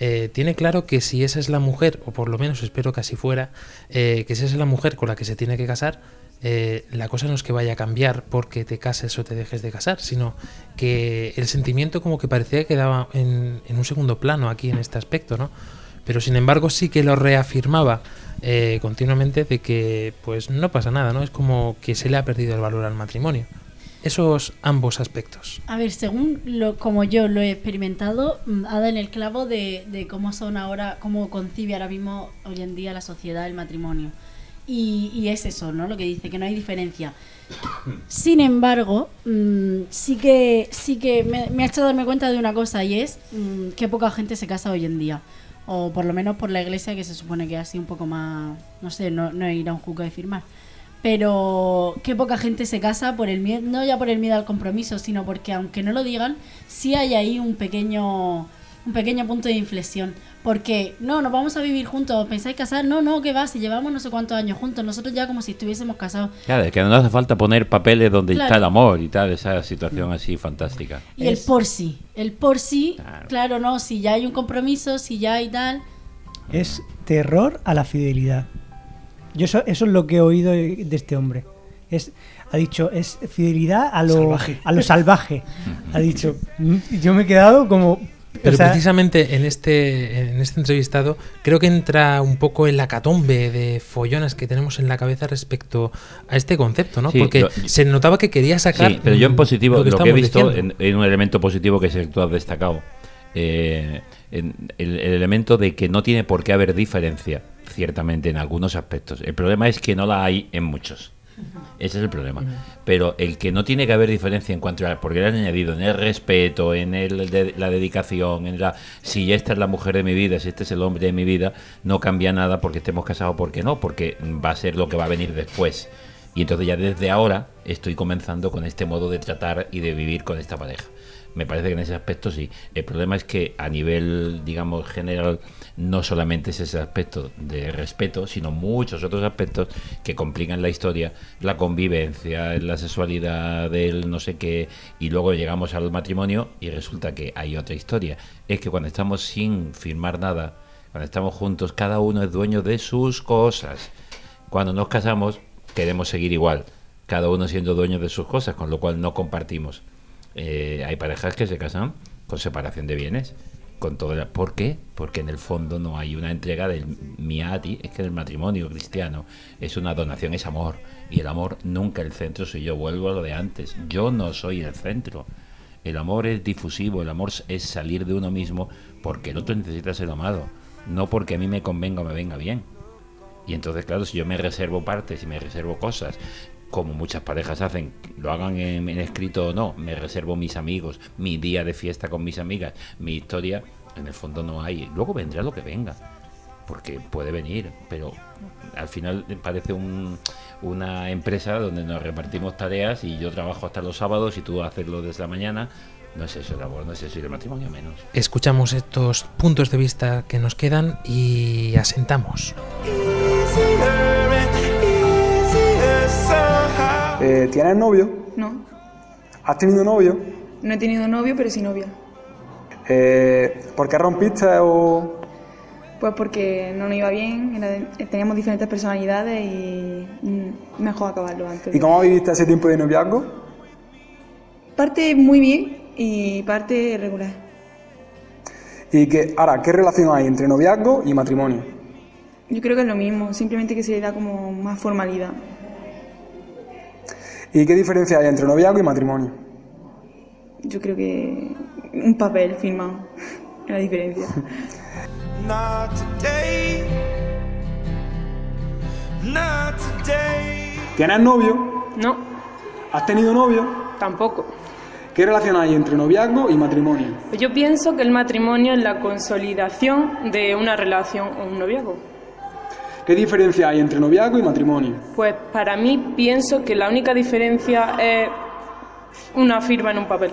eh, tiene claro que si esa es la mujer, o por lo menos espero que así fuera, eh, que si esa es la mujer con la que se tiene que casar, eh, la cosa no es que vaya a cambiar porque te cases o te dejes de casar, sino que el sentimiento como que parecía que quedaba en, en un segundo plano aquí en este aspecto, ¿no? Pero sin embargo sí que lo reafirmaba eh, continuamente de que pues no pasa nada, ¿no? Es como que se le ha perdido el valor al matrimonio. Esos ambos aspectos. A ver, según lo, como yo lo he experimentado, mm, ha dado en el clavo de, de cómo son ahora, cómo concibe ahora mismo hoy en día la sociedad el matrimonio. Y, es eso, ¿no? Lo que dice, que no hay diferencia. Sin embargo, mm, sí que, sí que me, me ha hecho darme cuenta de una cosa y es mm, que poca gente se casa hoy en día. O por lo menos por la iglesia que se supone que es así un poco más, no sé, no, no ir a un juzgado y firmar. Pero que poca gente se casa por el miedo, no ya por el miedo al compromiso, sino porque aunque no lo digan, sí hay ahí un pequeño, un pequeño punto de inflexión. Porque, no, nos vamos a vivir juntos, ¿pensáis casar? No, no, que va, si llevamos no sé cuántos años juntos, nosotros ya como si estuviésemos casados. Claro, es que no hace falta poner papeles donde Claro. está el amor y tal, esa situación así fantástica. Y el por sí, el por sí, claro. no, si ya hay un compromiso, si ya hay tal. Es terror a la fidelidad. Yo eso, eso es lo que he oído de este hombre. Es, ha dicho, es fidelidad a lo Salvaje. a lo salvaje. ha dicho, "Mm", yo me he quedado como... Pero o sea, precisamente en este, en este entrevistado creo que entra un poco en la catombe de follones que tenemos en la cabeza respecto a este concepto, ¿no? Sí, Porque lo- se notaba que quería sacar. Sí, pero yo en positivo, lo lo que he visto en, en un elemento positivo que es el que tú has destacado, eh, en el, el elemento de que no tiene por qué haber diferencia, ciertamente, en algunos aspectos. El problema es que no la hay en muchos. Ese es el problema. Pero el que no tiene que haber diferencia en cuanto a. Porque le han añadido en el respeto, en el de- la dedicación, en la. Si esta es la mujer de mi vida, si este es el hombre de mi vida, no cambia nada porque estemos casados, porque no, porque va a ser lo que va a venir después. Y entonces ya desde ahora estoy comenzando con este modo de tratar y de vivir con esta pareja. Me parece que en ese aspecto sí. El problema es que a nivel, digamos, general, no solamente es ese aspecto de respeto, sino muchos otros aspectos que complican la historia, la convivencia, la sexualidad del no sé qué, y luego llegamos al matrimonio y resulta que hay otra historia. Es que cuando estamos sin firmar nada, cuando estamos juntos, cada uno es dueño de sus cosas. Cuando nos casamos, queremos seguir igual, cada uno siendo dueño de sus cosas, con lo cual no compartimos. Eh, hay parejas que se casan con separación de bienes, con todo el- ¿Por qué? Porque en el fondo no hay una entrega del mía a ti, es que el matrimonio cristiano es una donación, es amor, y el amor nunca el centro soy yo, vuelvo a lo de antes, yo no soy el centro. El amor es difusivo, el amor es salir de uno mismo porque el otro necesita ser amado, no porque a mí me convenga o me venga bien. Y entonces, claro, si yo me reservo partes y me reservo cosas, como muchas parejas hacen, lo hagan en, en escrito o no, me reservo mis amigos, mi día de fiesta con mis amigas, mi historia, en el fondo no hay. Luego vendrá lo que venga, porque puede venir, pero al final parece un- una empresa donde nos repartimos tareas y yo trabajo hasta los sábados y tú haces lo desde la mañana. No es eso el amor, no es eso y el matrimonio menos. Escuchamos estos puntos de vista que nos quedan y asentamos. Eh, ¿Tienes novio? No, ¿Has tenido novio? no he tenido novio, pero sí novia. Eh, ¿Por qué rompiste o...? Pues porque no nos iba bien, era de- teníamos diferentes personalidades y mm, mejor acabarlo antes. ¿Y cómo viviste ese tiempo de noviazgo? Parte muy bien y parte regular. Y que, ahora, ¿qué relación hay entre noviazgo y matrimonio? Yo creo que es lo mismo, simplemente que se le da como más formalidad. ¿Y qué diferencia hay entre noviazgo y matrimonio? Yo creo que un papel firmado es la diferencia. Not today. Not today. ¿Tienes novio? No, ¿Has tenido novio? tampoco. ¿Qué relación hay entre noviazgo y matrimonio? Yo pienso que el matrimonio es la consolidación de una relación o un noviazgo. ¿Qué diferencia hay entre noviazgo y matrimonio? Pues para mí pienso que la única diferencia es una firma en un papel.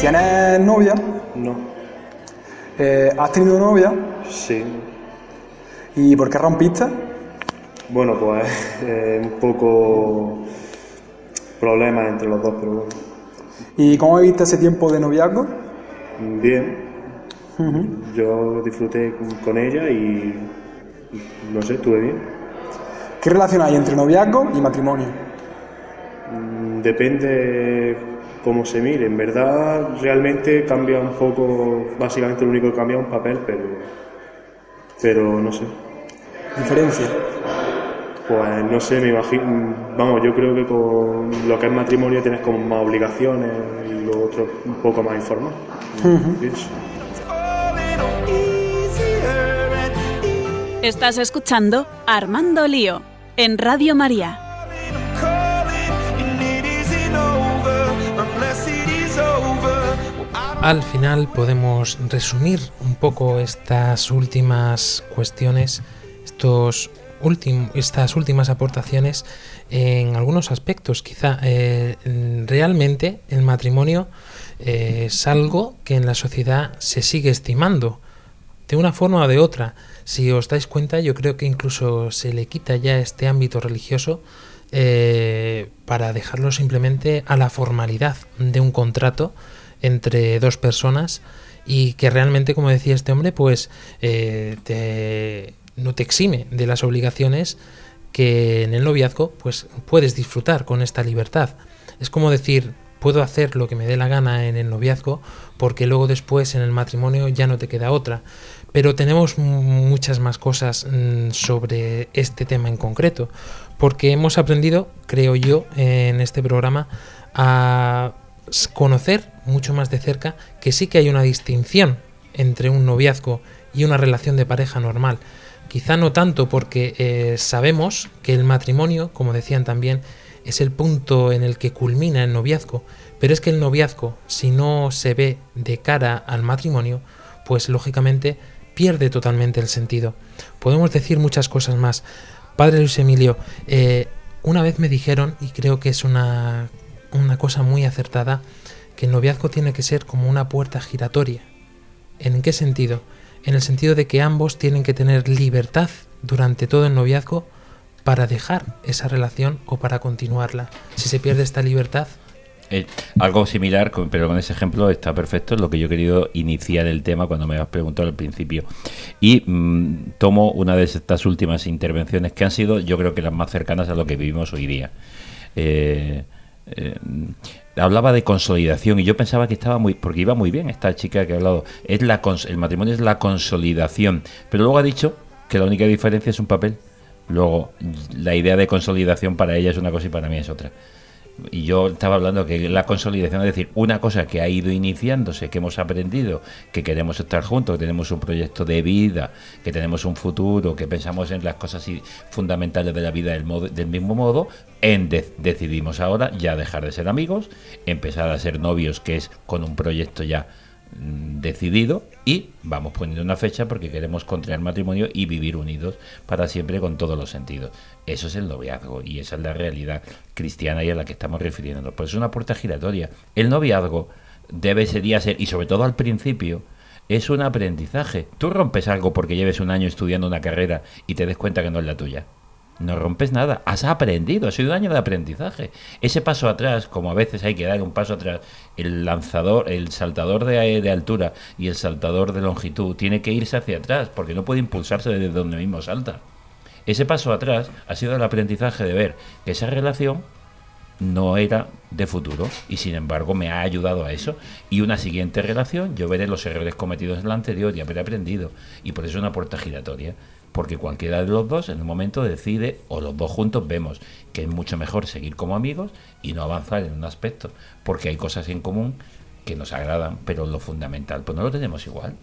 ¿Tienes novia? No. Eh, ¿Has tenido novia? Sí. ¿Y por qué rompiste? Bueno, pues eh, un poco problemas entre los dos, pero bueno. ¿Y cómo viviste ese tiempo de noviazgo? Bien. Yo disfruté con- con ella y no sé, estuve bien. ¿Qué relación hay entre noviazgo y matrimonio? Mm, Depende cómo se mire. En verdad, realmente cambia un poco, básicamente lo único que cambia es un papel, pero, pero no sé. ¿Diferencia? Pues no sé, me imagino, vamos, yo creo que con lo que es matrimonio tienes como más obligaciones y lo otro un poco más informal. Estás escuchando Armando Lío en Radio María. Al final podemos resumir un poco estas últimas cuestiones, estos estas últimas aportaciones en algunos aspectos. Quizá eh, realmente el matrimonio eh, es algo que en la sociedad se sigue estimando de una forma o de otra. Si os dais cuenta, yo creo que incluso se le quita ya este ámbito religioso eh, para dejarlo simplemente a la formalidad de un contrato entre dos personas y que realmente, como decía este hombre, pues eh, te- no te exime de las obligaciones que en el noviazgo pues puedes disfrutar con esta libertad. Es como decir, puedo hacer lo que me dé la gana en el noviazgo porque luego después en el matrimonio ya no te queda otra. Pero tenemos mu- muchas más cosas mm, sobre este tema en concreto, porque hemos aprendido, creo yo, en este programa a conocer mucho más de cerca que sí que hay una distinción entre un noviazgo y una relación de pareja normal. Quizá no tanto porque eh, sabemos que el matrimonio, como decían también, es el punto en el que culmina el noviazgo, pero es que el noviazgo, si no se ve de cara al matrimonio, pues lógicamente pierde totalmente el sentido. Podemos decir muchas cosas más. Padre Luis Emilio, eh, una vez me dijeron, y creo que es una, una cosa muy acertada, que el noviazgo tiene que ser como una puerta giratoria. ¿En qué sentido? En el sentido de que ambos tienen que tener libertad durante todo el noviazgo para dejar esa relación o para continuarla. Si se pierde esta libertad, Eh, algo similar, pero con ese ejemplo está perfecto, es lo que yo he querido iniciar el tema cuando me has preguntado al principio. Y mm, tomo una de estas últimas intervenciones que han sido, yo creo que las más cercanas a lo que vivimos hoy día. Eh, eh, hablaba de consolidación y yo pensaba que estaba muy, porque iba muy bien esta chica que ha hablado, es la el matrimonio es la consolidación, pero luego ha dicho que la única diferencia es un papel. Luego, la idea de consolidación para ella es una cosa y para mí es otra. Y yo estaba hablando que la consolidación es decir, una cosa que ha ido iniciándose, que hemos aprendido, que queremos estar juntos, que tenemos un proyecto de vida, que tenemos un futuro, que pensamos en las cosas fundamentales de la vida del, modo- del mismo modo, en de- decidimos ahora ya dejar de ser amigos, empezar a ser novios, que es con un proyecto ya decidido y vamos poniendo una fecha porque queremos contraer matrimonio y vivir unidos para siempre con todos los sentidos. Eso es el noviazgo y esa es la realidad cristiana y a la que estamos refiriéndonos. Pues es una puerta giratoria. El noviazgo debe ser, y sobre todo al principio, es un aprendizaje. Tú rompes algo porque lleves un año estudiando una carrera y te des cuenta que no es la tuya. No rompes nada, has aprendido, ha sido un año de aprendizaje. Ese paso atrás, como a veces hay que dar un paso atrás, el lanzador, el saltador de, altura y el saltador de longitud tiene que irse hacia atrás porque no puede impulsarse desde donde mismo salta. Ese paso atrás ha sido el aprendizaje de ver que esa relación no era de futuro y sin embargo me ha ayudado a eso y una siguiente relación yo veré los errores cometidos en la anterior y habré aprendido y por eso es una puerta giratoria porque cualquiera de los dos en un momento decide o los dos juntos vemos que es mucho mejor seguir como amigos y no avanzar en un aspecto porque hay cosas en común que nos agradan pero lo fundamental pues no lo tenemos igual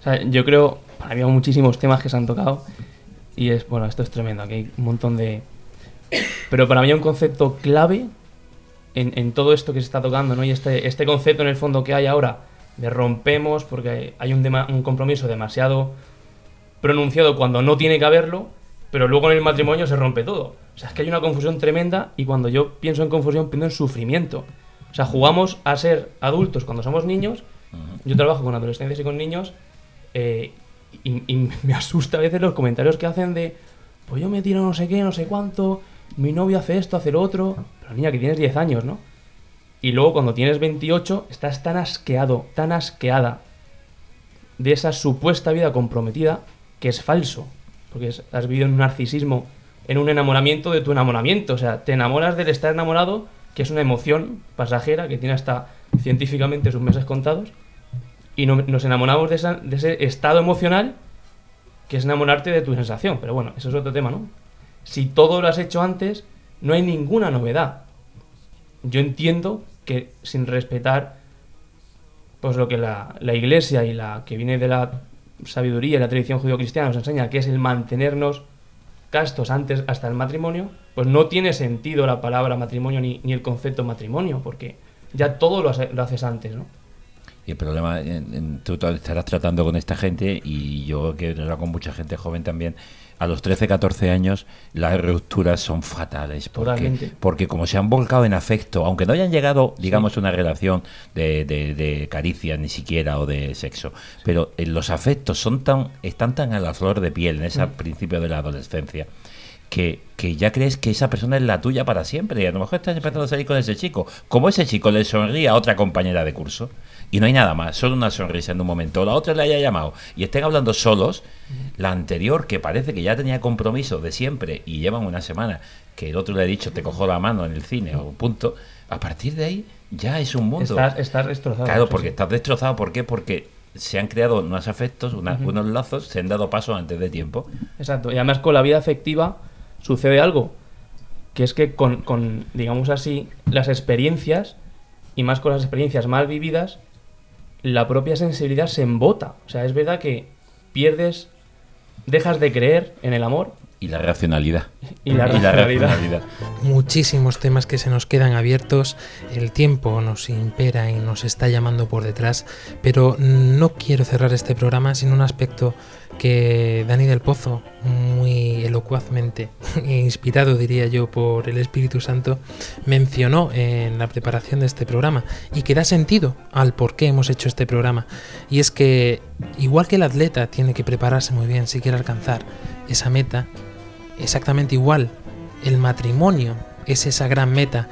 O sea, yo creo, había muchísimos temas que se han tocado y es, bueno, esto es tremendo, aquí hay un montón de... Pero para mí hay un concepto clave en, todo esto que se está tocando, ¿no? Y este, este concepto en el fondo que hay ahora de rompemos porque hay un, dema- un compromiso demasiado pronunciado cuando no tiene que haberlo, pero luego en el matrimonio se rompe todo. O sea, es que hay una confusión tremenda y cuando yo pienso en confusión pienso en sufrimiento. O sea, jugamos a ser adultos cuando somos niños. Yo trabajo con adolescentes y con niños eh, y, y me asusta a veces los comentarios que hacen de pues yo me tiro no sé qué, no sé cuánto, mi novio hace esto, hace lo otro. Pero niña, que tienes 10 años, ¿no? Y luego cuando tienes 28 estás tan asqueado, tan asqueada de esa supuesta vida comprometida que es falso. Porque has vivido en un narcisismo, en un enamoramiento de tu enamoramiento. O sea, te enamoras del estar enamorado, que es una emoción pasajera que tiene hasta científicamente sus meses contados. Y no- nos enamoramos de, ese estado emocional que es enamorarte de tu sensación. Pero bueno, eso es otro tema, ¿no? Si todo lo has hecho antes, no hay ninguna novedad. Yo entiendo que sin respetar pues lo que la iglesia y la que viene de la sabiduría y la tradición judío-cristiana nos enseña, que es el mantenernos castos antes hasta el matrimonio, pues no tiene sentido la palabra matrimonio ni, ni el concepto matrimonio, porque ya todo lo, hace- lo haces antes, ¿no? Y el problema, en- tú estarás tratando con esta gente y yo que he tratado con mucha gente joven también, a los 13, 14 años las rupturas son fatales. Porque, porque como se han volcado en afecto, aunque no hayan llegado, digamos, a una relación de, de, de caricia ni siquiera o de sexo, pero en los afectos son tan, están tan a la flor de piel en ese Mm. principio de la adolescencia. Que, que ya crees que esa persona es la tuya para siempre y a lo mejor estás empezando a salir con ese chico. Como ese chico le sonríe a otra compañera de curso y no hay nada más, solo una sonrisa en un momento, o la otra le haya llamado y estén hablando solos, la anterior que parece que ya tenía compromiso de siempre y llevan una semana que el otro le ha dicho te cojo la mano en el cine o punto, a partir de ahí ya es un mundo. Estás- estás destrozado, Claro, porque sí. estás destrozado, ¿por qué? Porque se han creado unos afectos, una- Ujú. unos lazos, se han dado paso antes de tiempo. Exacto. Y además con la vida afectiva sucede algo, que es que con, con, digamos así, las experiencias, y más con las experiencias mal vividas, la propia sensibilidad se embota. O sea, es verdad que pierdes, dejas de creer en el amor. Y la racionalidad. Y la racionalidad. racionalidad. Muchísimos temas que se nos quedan abiertos, el tiempo nos impera y nos está llamando por detrás, pero no quiero cerrar este programa sin un aspecto que Dani del Pozo, muy elocuazmente, inspirado diría yo por el Espíritu Santo, mencionó en la preparación de este programa y que da sentido al por qué hemos hecho este programa. Y es que igual que el atleta tiene que prepararse muy bien si quiere alcanzar esa meta, exactamente igual el matrimonio es esa gran meta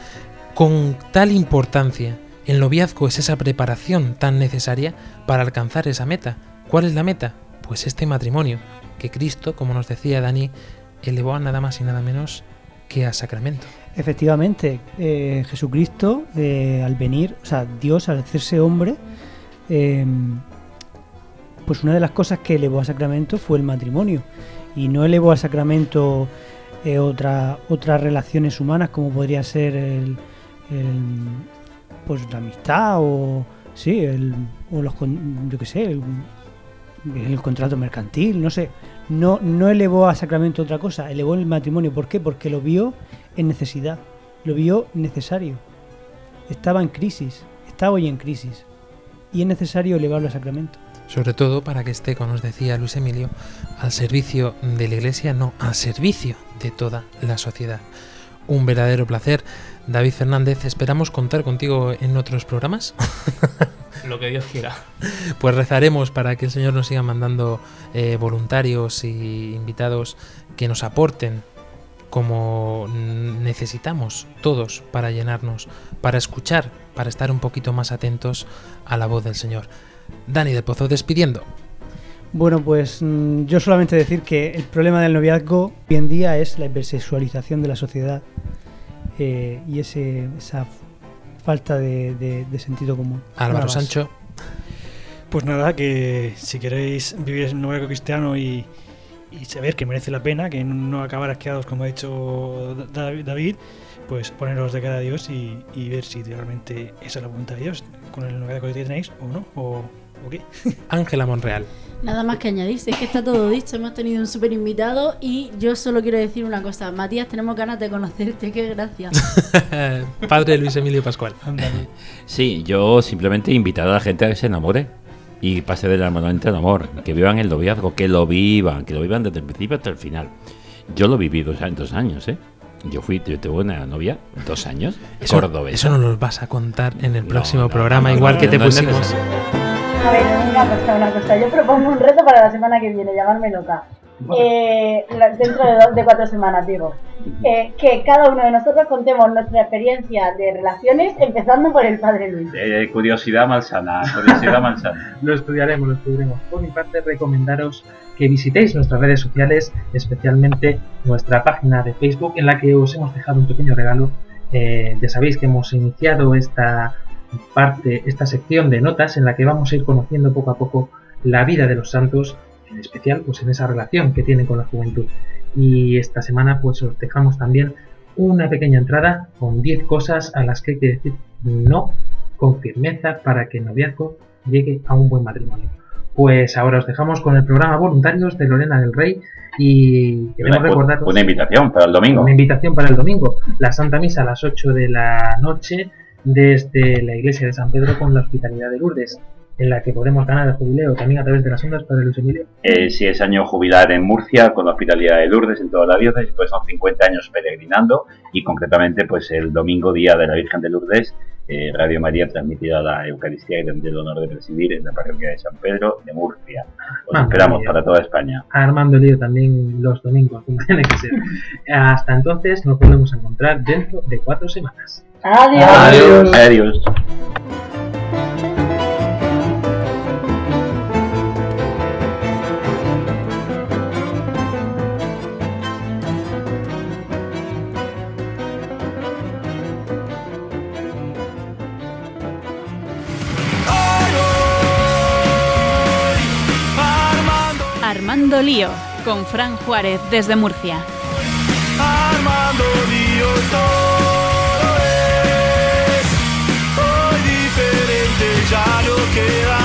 con tal importancia. El noviazgo es esa preparación tan necesaria para alcanzar esa meta. ¿Cuál es la meta? Pues este matrimonio, que Cristo, como nos decía Dani, elevó a nada más y nada menos que a sacramento. Efectivamente, eh, Jesucristo eh, al venir, o sea, Dios al hacerse hombre, eh, pues una de las cosas que elevó a sacramento fue el matrimonio. Y no elevó a sacramento otra, otras relaciones humanas como podría ser el, el, pues la amistad o sí, el, o los yo qué sé, el, el contrato mercantil, no sé. No, no elevó a sacramento otra cosa, elevó el matrimonio. ¿Por qué? Porque lo vio en necesidad, lo vio necesario. Estaba en crisis, está hoy en crisis. Y es necesario elevarlo a sacramento. Sobre todo para que esté, como nos decía Luis Emilio, al servicio de la Iglesia, no, al servicio de toda la sociedad. Un verdadero placer. David Fernández, esperamos contar contigo en otros programas. Lo que Dios quiera. Pues rezaremos para que el Señor nos siga mandando eh, voluntarios y invitados que nos aporten como necesitamos todos para llenarnos, para escuchar, para estar un poquito más atentos a la voz del Señor. Dani del Pozo despidiendo. Bueno, pues mm, yo solamente decir que el problema del noviazgo hoy en día es la hipersexualización de la sociedad eh, y ese, esa falta de, de- de sentido común. Álvaro. Sancho. Pues nada, que si queréis vivir en un noviazgo cristiano y, y saber que merece la pena, que no acabar asqueados como ha dicho Da- David, pues poneros de cara a Dios y, y ver si realmente esa es la voluntad de Dios con el noviazgo que tenéis o no, o, o qué. Ángela Monreal. Nada más que añadir, si es que está todo dicho, hemos tenido un súper invitado y yo solo quiero decir una cosa, Matías, tenemos ganas de conocerte, qué gracia. Padre Luis Emilio Pascual. Sí, yo simplemente invitar a la gente a que se enamore y pase del enamoramiento al amor, que vivan el noviazgo, que lo vivan, que lo vivan desde el principio hasta el final. Yo lo viví dos, años- dos años, ¿eh? Yo fui, yo tuve una novia dos años, Eso, cordobesa. eso no lo vas a contar en el No, próximo no, programa, no, igual no, que te pusimos. A ver, una cosa, una cosa, yo propongo un reto para la semana que viene, llamarme loca. eh, dentro de, dos- de cuatro semanas, digo, eh, que cada uno de nosotros contemos nuestra experiencia de relaciones, empezando por el padre Luis. Eh, curiosidad malsana, curiosidad malsana. Lo estudiaremos, lo estudiaremos. Por mi parte, recomendaros que visitéis nuestras redes sociales, especialmente nuestra página de Facebook, en la que os hemos dejado un pequeño regalo. Eh, ya sabéis que hemos iniciado esta parte, esta sección de notas, en la que vamos a ir conociendo poco a poco la vida de los santos, en especial pues en esa relación que tienen con la juventud. Y esta semana pues os dejamos también una pequeña entrada con 10 cosas a las que hay que decir no con firmeza para que el noviazgo llegue a un buen matrimonio. Pues ahora os dejamos con el programa Voluntarios de Lorena del Rey y queremos Una, recordaros una invitación para el domingo. una invitación para el domingo, la Santa Misa a las 8 de la noche desde la iglesia de San Pedro con la Hospitalidad de Lourdes, en la que podemos ganar el jubileo también a través de las ondas para Luis Emilio. Eh, si es año jubilar en Murcia con la hospitalidad de Lourdes en toda la diócesis, pues son 50 años peregrinando y concretamente pues el domingo día de la Virgen de Lourdes eh, Radio María transmitirá la Eucaristía y tendré el honor de presidir en la parroquia de San Pedro de Murcia. Os Madre esperamos para toda España. Armando Lío también los domingos, como tiene que ser. Hasta entonces nos volvemos a encontrar dentro de cuatro semanas. Adiós. Adiós. Adiós. Armando Lío, con Fran Juárez desde Murcia. Armando Lío, que va.